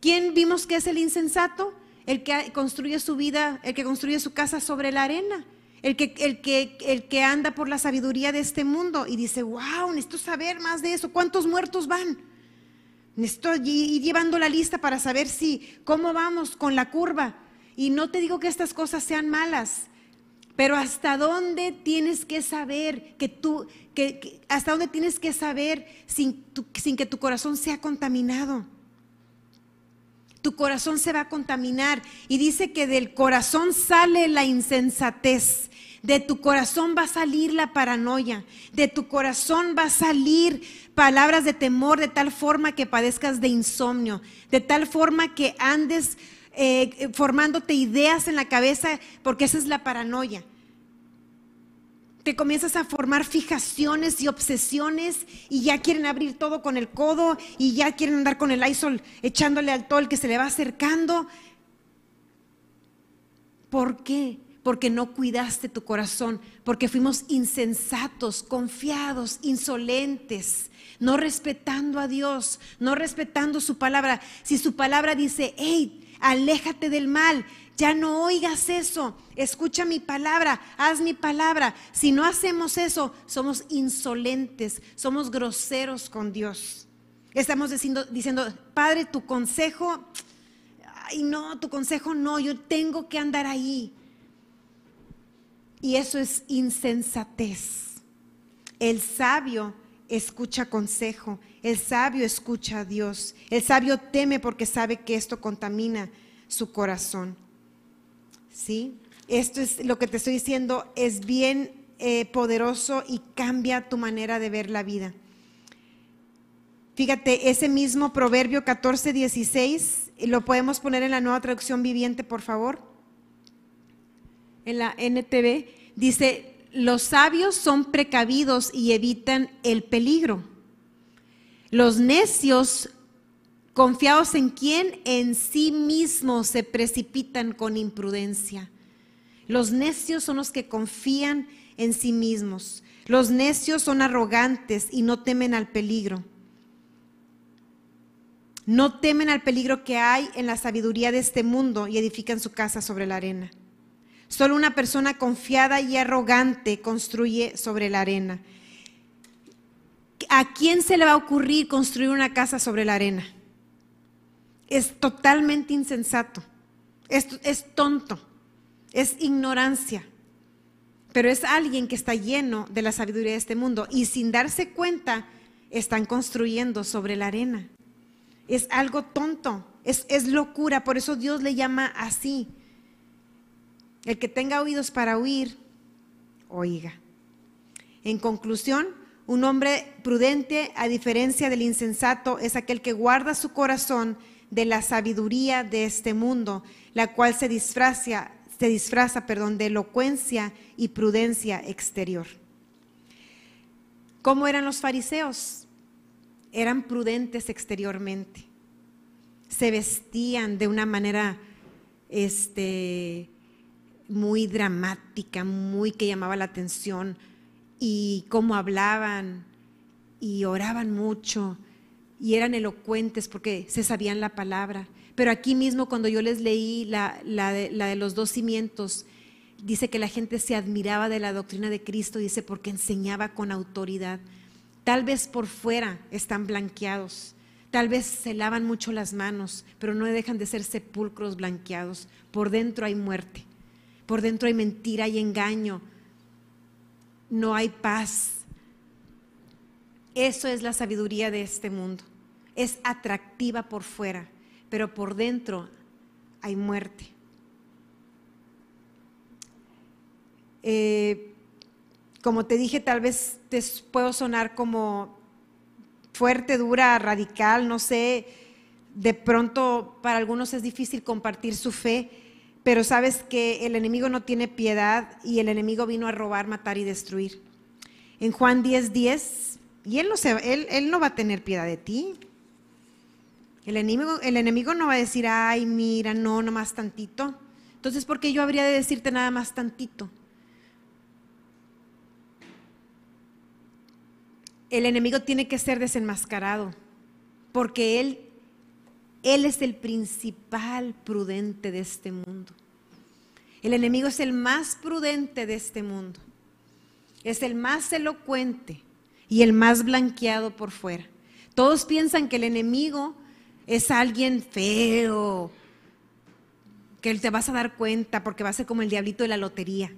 ¿Quién vimos que es el insensato? El que construye su vida, el que construye su casa sobre la arena. El que, el, que, el que anda por la sabiduría de este mundo y dice, wow, necesito saber más de eso. ¿Cuántos muertos van? Necesito ir llevando la lista para saber si, cómo vamos con la curva. Y no te digo que estas cosas sean malas, pero hasta dónde tienes que saber que tú, que, hasta dónde tienes que saber sin, sin que tu corazón sea contaminado tu corazón se va a contaminar. Y dice que del corazón sale la insensatez. De tu corazón va a salir la paranoia. De tu corazón va a salir palabras de temor de tal forma que padezcas de insomnio. De tal forma que andes eh, formándote ideas en la cabeza porque esa es la paranoia te comienzas a formar fijaciones y obsesiones y ya quieren abrir todo con el codo y ya quieren andar con el ISOL echándole al tol que se le va acercando. ¿Por qué? Porque no cuidaste tu corazón, porque fuimos insensatos, confiados, insolentes, no respetando a Dios, no respetando su palabra. Si su palabra dice, hey, aléjate del mal, ya no oigas eso, escucha mi palabra, haz mi palabra. Si no hacemos eso, somos insolentes, somos groseros con Dios. Estamos diciendo, diciendo Padre, tu consejo, ay no, tu consejo no, yo tengo que andar ahí. Y eso es insensatez. El sabio escucha consejo, el sabio escucha a Dios, el sabio teme porque sabe que esto contamina su corazón. ¿Sí? Esto es lo que te estoy diciendo, es bien eh, poderoso y cambia tu manera de ver la vida. Fíjate, ese mismo proverbio 14, 16, lo podemos poner en la nueva traducción viviente, por favor. En la NTV, dice, los sabios son precavidos y evitan el peligro. Los necios Confiados en quién? En sí mismos se precipitan con imprudencia. Los necios son los que confían en sí mismos. Los necios son arrogantes y no temen al peligro. No temen al peligro que hay en la sabiduría de este mundo y edifican su casa sobre la arena. Solo una persona confiada y arrogante construye sobre la arena. ¿A quién se le va a ocurrir construir una casa sobre la arena? Es totalmente insensato, es, tonto, es ignorancia. pero es alguien que está lleno de la sabiduría de este mundo y sin darse cuenta están construyendo sobre la arena. Es algo tonto, es, es locura, por eso Dios le llama así. El que tenga oídos para oír, oiga. En conclusión, un hombre prudente, a diferencia del insensato, es aquel que guarda su corazón de la sabiduría de este mundo, la cual se disfraza, se disfraza, perdón, de elocuencia y prudencia exterior. ¿Cómo eran los fariseos? Eran prudentes exteriormente. Se vestían de una manera este, muy dramática, muy que llamaba la atención, y cómo hablaban y oraban mucho y eran elocuentes porque se sabían la palabra. Pero aquí mismo cuando yo les leí la, de, los dos cimientos, dice que la gente se admiraba de la doctrina de Cristo, dice, porque enseñaba con autoridad. Tal vez por fuera están blanqueados, tal vez se lavan mucho las manos, pero no dejan de ser sepulcros blanqueados. Por dentro hay muerte, por dentro hay mentira y engaño, no hay paz. Eso es la sabiduría de este mundo. Es atractiva por fuera, pero por dentro hay muerte. Eh, como te dije, tal vez te puedo sonar como fuerte, dura, radical, no sé. De pronto para algunos es difícil compartir su fe, pero sabes que el enemigo no tiene piedad y el enemigo vino a robar, matar y destruir. En Juan 10:10, 10, y él no va a tener piedad de ti. El enemigo, el enemigo no va a decir, ay, mira, no, más tantito. Entonces, ¿por qué yo habría de decirte nada más tantito? El enemigo tiene que ser desenmascarado, porque él él es el principal prudente de este mundo. El enemigo es el más prudente de este mundo. Es el más elocuente y el más blanqueado por fuera. Todos piensan que el enemigo es alguien feo, que te vas a dar cuenta porque va a ser como el diablito de la lotería.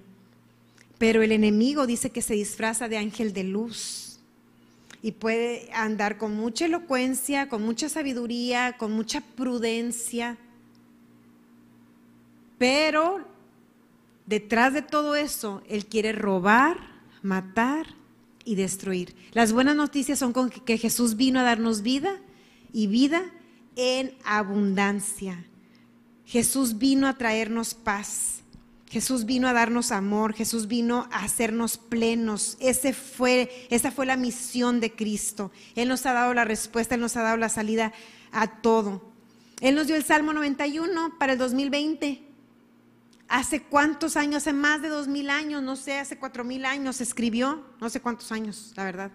Pero el enemigo dice que se disfraza de ángel de luz y puede andar con mucha elocuencia, con mucha sabiduría, con mucha prudencia. Pero detrás de todo eso, Él quiere robar, matar y destruir. Las buenas noticias son con que Jesús vino a darnos vida y vida en abundancia. Jesús vino a traernos paz. Jesús vino a darnos amor, Jesús vino a hacernos plenos. Esa fue la misión de Cristo. Él nos ha dado la respuesta, Él nos ha dado la salida a todo. Él nos dio el Salmo 91 para el 2020. ¿Hace cuántos años? Hace más de dos mil años, no sé, hace cuatro mil años escribió, no sé cuántos años, la verdad.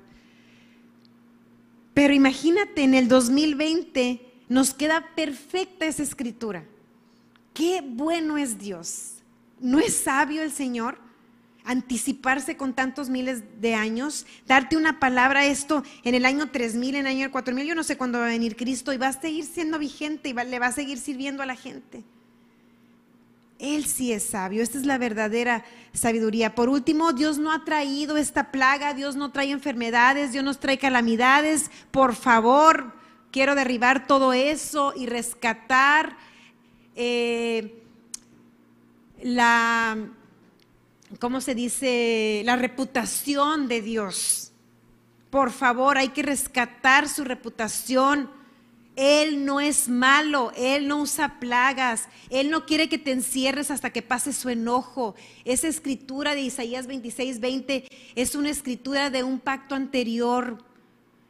Pero imagínate, en el 2020 nos queda perfecta esa escritura. Qué bueno es Dios. ¿No es sabio el Señor anticiparse con tantos miles de años? Darte una palabra, esto en el año 3000, en el año 4000, yo no sé cuándo va a venir Cristo y va a seguir siendo vigente y le va a seguir sirviendo a la gente. Él sí es sabio, esta es la verdadera sabiduría. Por último, Dios no ha traído esta plaga, Dios no trae enfermedades, Dios no trae calamidades. Por favor, quiero derribar todo eso y rescatar eh, la, ¿cómo se dice? La reputación de Dios. Por favor, hay que rescatar su reputación. Él no es malo, Él no usa plagas, Él no quiere que te encierres hasta que pase su enojo. Esa escritura de Isaías 26, 20 es una escritura de un pacto anterior,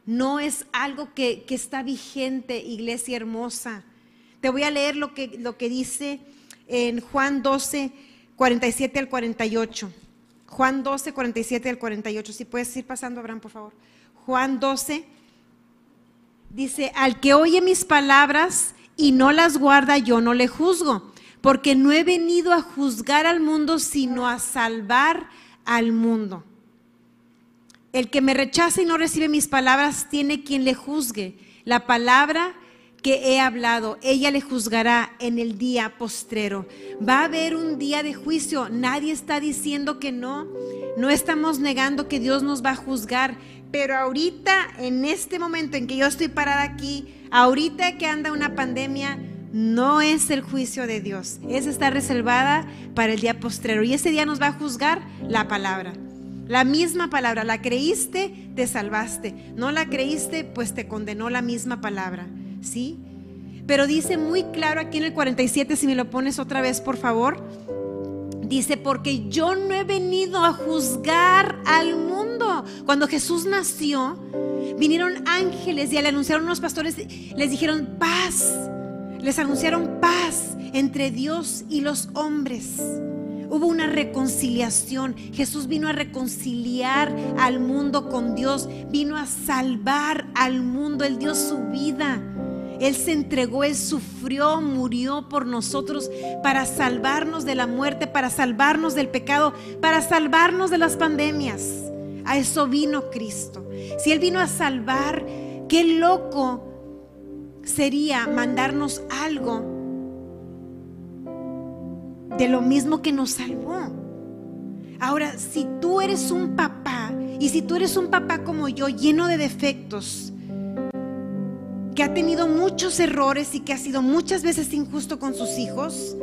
no es algo que, está vigente, iglesia hermosa. Te voy a leer lo que, lo que dice en Juan 12, 47 al 48. Juan 12, 47 al 48. Si puedes ir pasando, Abraham, por favor. Juan 12 dice, al que oye mis palabras y no las guarda, yo no le juzgo, porque no he venido a juzgar al mundo, sino a salvar al mundo. El que me rechaza y no recibe mis palabras tiene quien le juzgue. La palabra que he hablado, ella le juzgará en el día postrero. Va a haber un día de juicio. Nadie está diciendo que no. No estamos negando que Dios nos va a juzgar. Pero ahorita, en este momento en que yo estoy parada aquí, ahorita que anda una pandemia, no es el juicio de Dios. Esa está reservada para el día postrero. Y ese día nos va a juzgar la palabra. La misma palabra. La creíste, te salvaste. No la creíste, pues te condenó la misma palabra. ¿sí? Pero dice muy claro aquí en el 47, si me lo pones otra vez, por favor. Dice, porque yo no he venido a juzgar al mundo. Cuando Jesús nació, vinieron ángeles y le anunciaron unos pastores, les dijeron paz. Les anunciaron paz entre Dios y los hombres. Hubo una reconciliación. Jesús vino a reconciliar al mundo con Dios. Vino a salvar al mundo. Él dio su vida. Él se entregó, Él sufrió, murió por nosotros para salvarnos de la muerte, para salvarnos del pecado, para salvarnos de las pandemias. A eso vino Cristo. Si Él vino a salvar, qué loco sería mandarnos algo de lo mismo que nos salvó. Ahora, si tú eres un papá, y si tú eres un papá como yo, lleno de defectos, que ha tenido muchos errores y que ha sido muchas veces injusto con sus hijos,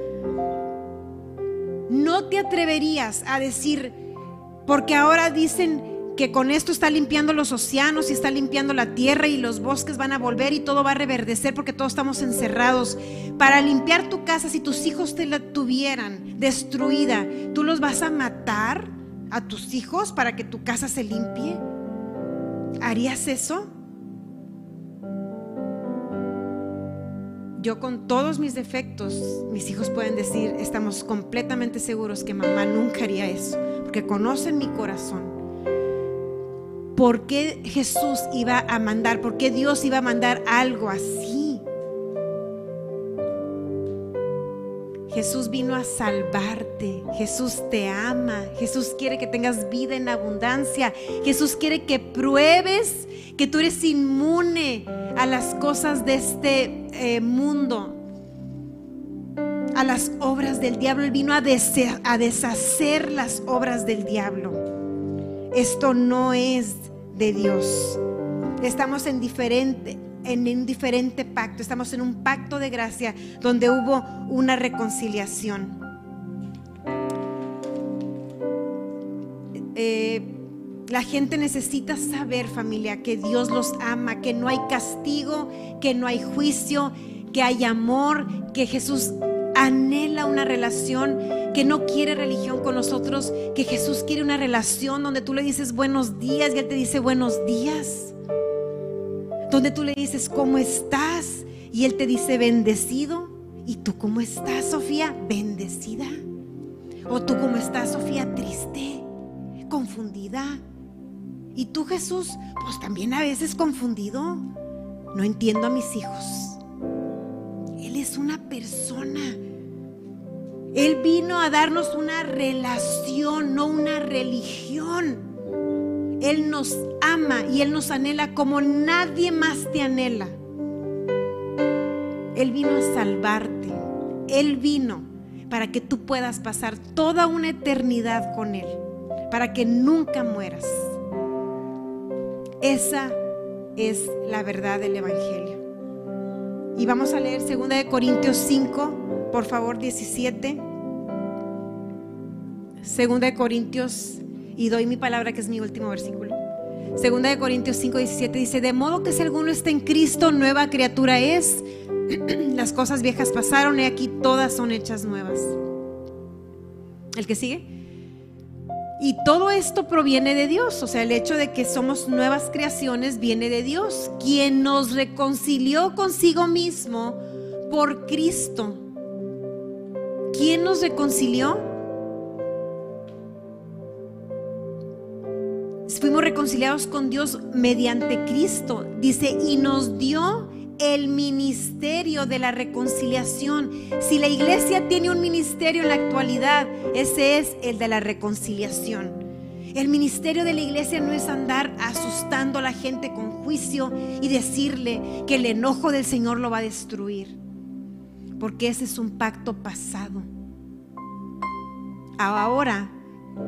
no te atreverías a decir, porque ahora dicen que con esto está limpiando los océanos y está limpiando la tierra y los bosques van a volver y todo va a reverdecer porque todos estamos encerrados. Para limpiar tu casa, si tus hijos te la tuvieran destruida, ¿tú los vas a matar a tus hijos para que tu casa se limpie? ¿Harías eso? yo con todos mis defectos, mis hijos pueden decir, estamos completamente seguros que mamá nunca haría eso, porque conocen mi corazón. ¿Por qué Jesús iba a mandar? ¿Por qué Dios iba a mandar algo así? Jesús vino a salvarte. Jesús te ama. Jesús quiere que tengas vida en abundancia. Jesús quiere que pruebes que tú eres inmune a las cosas de este eh, mundo, a las obras del diablo. Él vino a, a deshacer las obras del diablo. Esto no es de Dios. Estamos en diferente, en un diferente pacto. Estamos en un pacto de gracia donde hubo una reconciliación. Eh, la gente necesita saber, familia, que Dios los ama, que no hay castigo, que no hay juicio, que hay amor, que Jesús anhela una relación, que no quiere religión con nosotros, que Jesús quiere una relación donde tú le dices buenos días y Él te dice buenos días donde tú le dices, ¿cómo estás? Y él te dice, bendecido. ¿Y tú cómo estás, Sofía? Bendecida. ¿O tú cómo estás, Sofía? Triste, confundida. ¿Y tú, Jesús? Pues también a veces confundido. No entiendo a mis hijos. Él es una persona. Él vino a darnos una relación, no una religión. Él nos ama y Él nos anhela como nadie más te anhela. Él vino a salvarte. Él vino para que tú puedas pasar toda una eternidad con Él, para que nunca mueras. Esa es la verdad del Evangelio. Y vamos a leer 2 Corintios 5, por favor, 17. 2 Corintios y doy mi palabra que es mi último versículo. Segunda de Corintios 5, 17 dice, de modo que si alguno está en Cristo, nueva criatura es. (clears throat) Las cosas viejas pasaron y aquí todas son hechas nuevas. ¿El que sigue? Y todo esto proviene de Dios, o sea, el hecho de que somos nuevas creaciones viene de Dios, quien nos reconcilió consigo mismo por Cristo. ¿Quién nos reconcilió? fuimos reconciliados con Dios mediante Cristo. Dice, y nos dio el ministerio de la reconciliación. Si la iglesia tiene un ministerio en la actualidad, ese es el de la reconciliación. El ministerio de la iglesia no es andar asustando a la gente con juicio y decirle que el enojo del Señor lo va a destruir. Porque ese es un pacto pasado. Ahora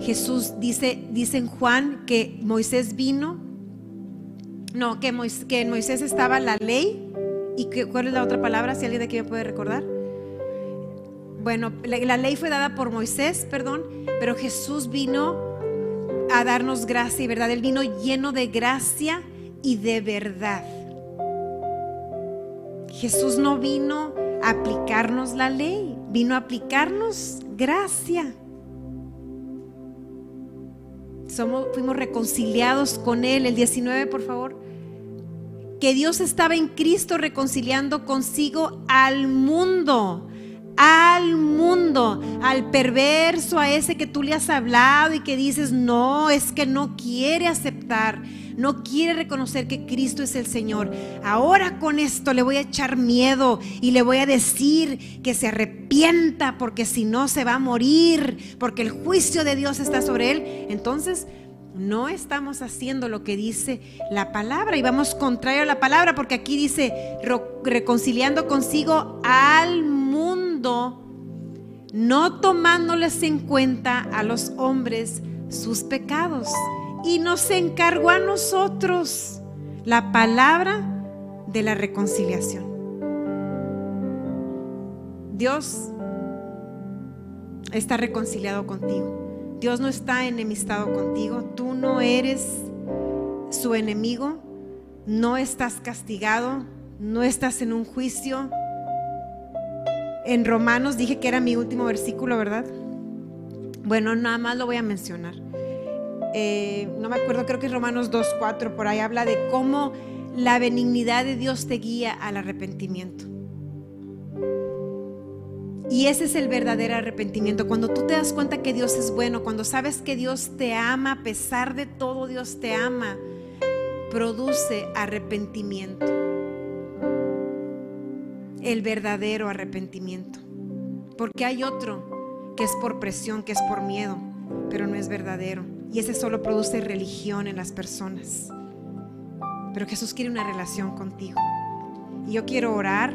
Jesús dice, dice en Juan que Moisés vino, no, que, que en Moisés estaba la ley y que, ¿cuál es la otra palabra? Si alguien de aquí me puede recordar. Bueno, la, ley fue dada por Moisés, perdón, pero Jesús vino a darnos gracia y verdad. Él vino lleno de gracia y de verdad. Jesús no vino aplicarnos la ley, vino a aplicarnos gracia. Somos, fuimos reconciliados con Él. El 19, por favor. Que Dios estaba en Cristo reconciliando consigo al mundo al mundo, al perverso, a ese que tú le has hablado y que dices, no, es que no quiere aceptar, no quiere reconocer que Cristo es el Señor. Ahora con esto le voy a echar miedo y le voy a decir que se arrepienta porque si no se va a morir, porque el juicio de Dios está sobre él. Entonces, no estamos haciendo lo que dice la palabra y vamos contrario a la palabra porque aquí dice reconciliando consigo al mundo no tomándoles en cuenta a los hombres sus pecados. Y nos encargó a nosotros la palabra de la reconciliación. Dios está reconciliado contigo. Dios no está enemistado contigo. Tú no eres su enemigo. No estás castigado. No estás en un juicio en Romanos dije que era mi último versículo, ¿verdad? Bueno, nada más lo voy a mencionar. Eh, no me acuerdo, creo que es Romanos 2.4, por ahí habla de cómo la benignidad de Dios te guía al arrepentimiento. Y ese es el verdadero arrepentimiento. Cuando tú te das cuenta que Dios es bueno, cuando sabes que Dios te ama, a pesar de todo Dios te ama, produce arrepentimiento el verdadero arrepentimiento. Porque hay otro que es por presión, que es por miedo, pero no es verdadero. Y ese solo produce religión en las personas. Pero Jesús quiere una relación contigo. Y yo quiero orar.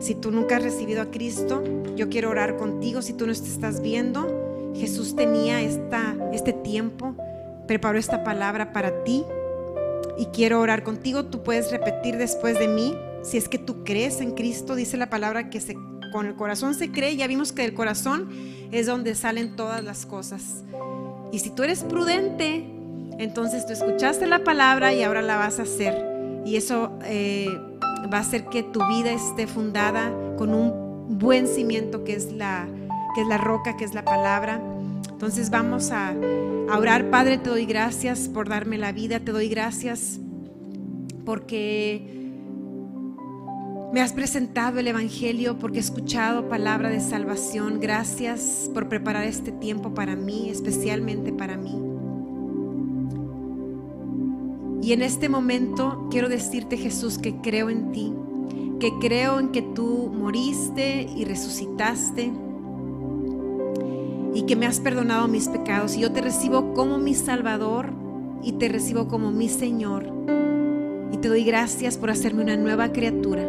Si tú nunca has recibido a Cristo, yo quiero orar contigo. Si tú no te estás viendo, Jesús tenía esta, este tiempo, preparó esta palabra para ti. Y quiero orar contigo. Tú puedes repetir después de mí si es que tú crees en Cristo, dice la palabra que con el corazón se cree, ya vimos que el corazón es donde salen todas las cosas. Y si tú eres prudente, entonces tú escuchaste la palabra y ahora la vas a hacer. Y eso eh, va a hacer que tu vida esté fundada con un buen cimiento que es la, que es la roca, que es la palabra. Entonces vamos a orar. Padre, te doy gracias por darme la vida, te doy gracias porque me has presentado el Evangelio porque he escuchado palabra de salvación. Gracias por preparar este tiempo para mí, especialmente para mí. Y en este momento quiero decirte, Jesús, que creo en ti, que creo en que tú moriste y resucitaste y que me has perdonado mis pecados. Y yo te recibo como mi Salvador y te recibo como mi Señor. Y te doy gracias por hacerme una nueva criatura.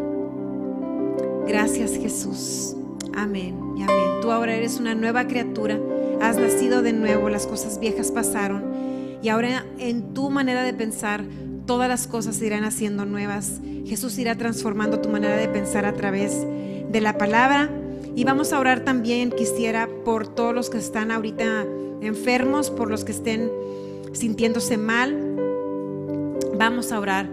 Gracias Jesús. Amén y amén. Tú ahora eres una nueva criatura. Has nacido de nuevo. Las cosas viejas pasaron. Y ahora en tu manera de pensar, todas las cosas irán haciendo nuevas. Jesús irá transformando tu manera de pensar a través de la palabra. Y vamos a orar también, quisiera, por todos los que están ahorita enfermos, por los que estén sintiéndose mal. Vamos a orar.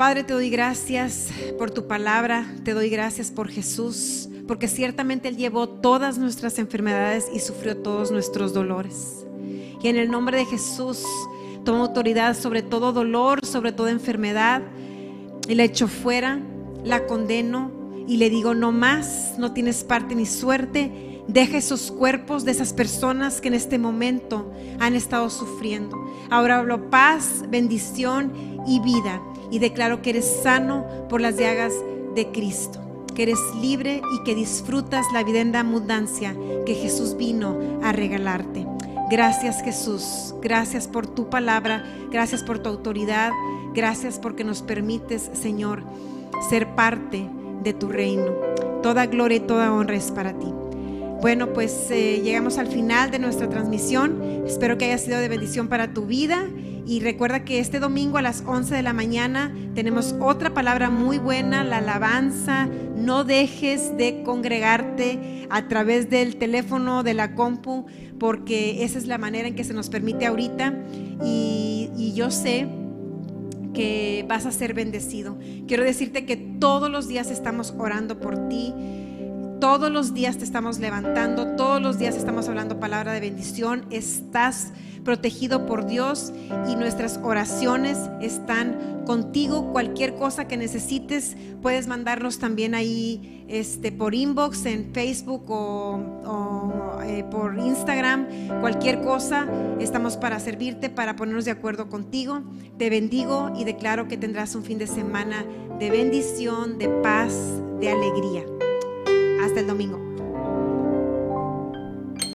Padre, te doy gracias por tu palabra, te doy gracias por Jesús, porque ciertamente Él llevó todas nuestras enfermedades y sufrió todos nuestros dolores. Y en el nombre de Jesús, tomo autoridad sobre todo dolor, sobre toda enfermedad, y la echo fuera, la condeno y le digo, no más, no tienes parte ni suerte. Deja esos cuerpos de esas personas que en este momento han estado sufriendo. Ahora hablo paz, bendición y vida y declaro que eres sano por las llagas de Cristo, que eres libre y que disfrutas la vida en abundancia que Jesús vino a regalarte. Gracias Jesús, gracias por tu palabra, gracias por tu autoridad, gracias porque nos permites, Señor, ser parte de tu reino. Toda gloria y toda honra es para ti. Bueno, pues eh, llegamos al final de nuestra transmisión. Espero que haya sido de bendición para tu vida. Y recuerda que este domingo a las 11 de la mañana tenemos otra palabra muy buena, la alabanza. No dejes de congregarte a través del teléfono, de la compu, porque esa es la manera en que se nos permite ahorita. Y, y yo sé que vas a ser bendecido. Quiero decirte que todos los días estamos orando por ti todos los días te estamos levantando, todos los días estamos hablando palabra de bendición. Estás protegido por Dios y nuestras oraciones están contigo. Cualquier cosa que necesites, puedes mandarnos también ahí este, por inbox en Facebook o, eh, por Instagram. Cualquier cosa, estamos para servirte, para ponernos de acuerdo contigo. Te bendigo y declaro que tendrás un fin de semana de bendición, de paz, de alegría. Hasta el domingo.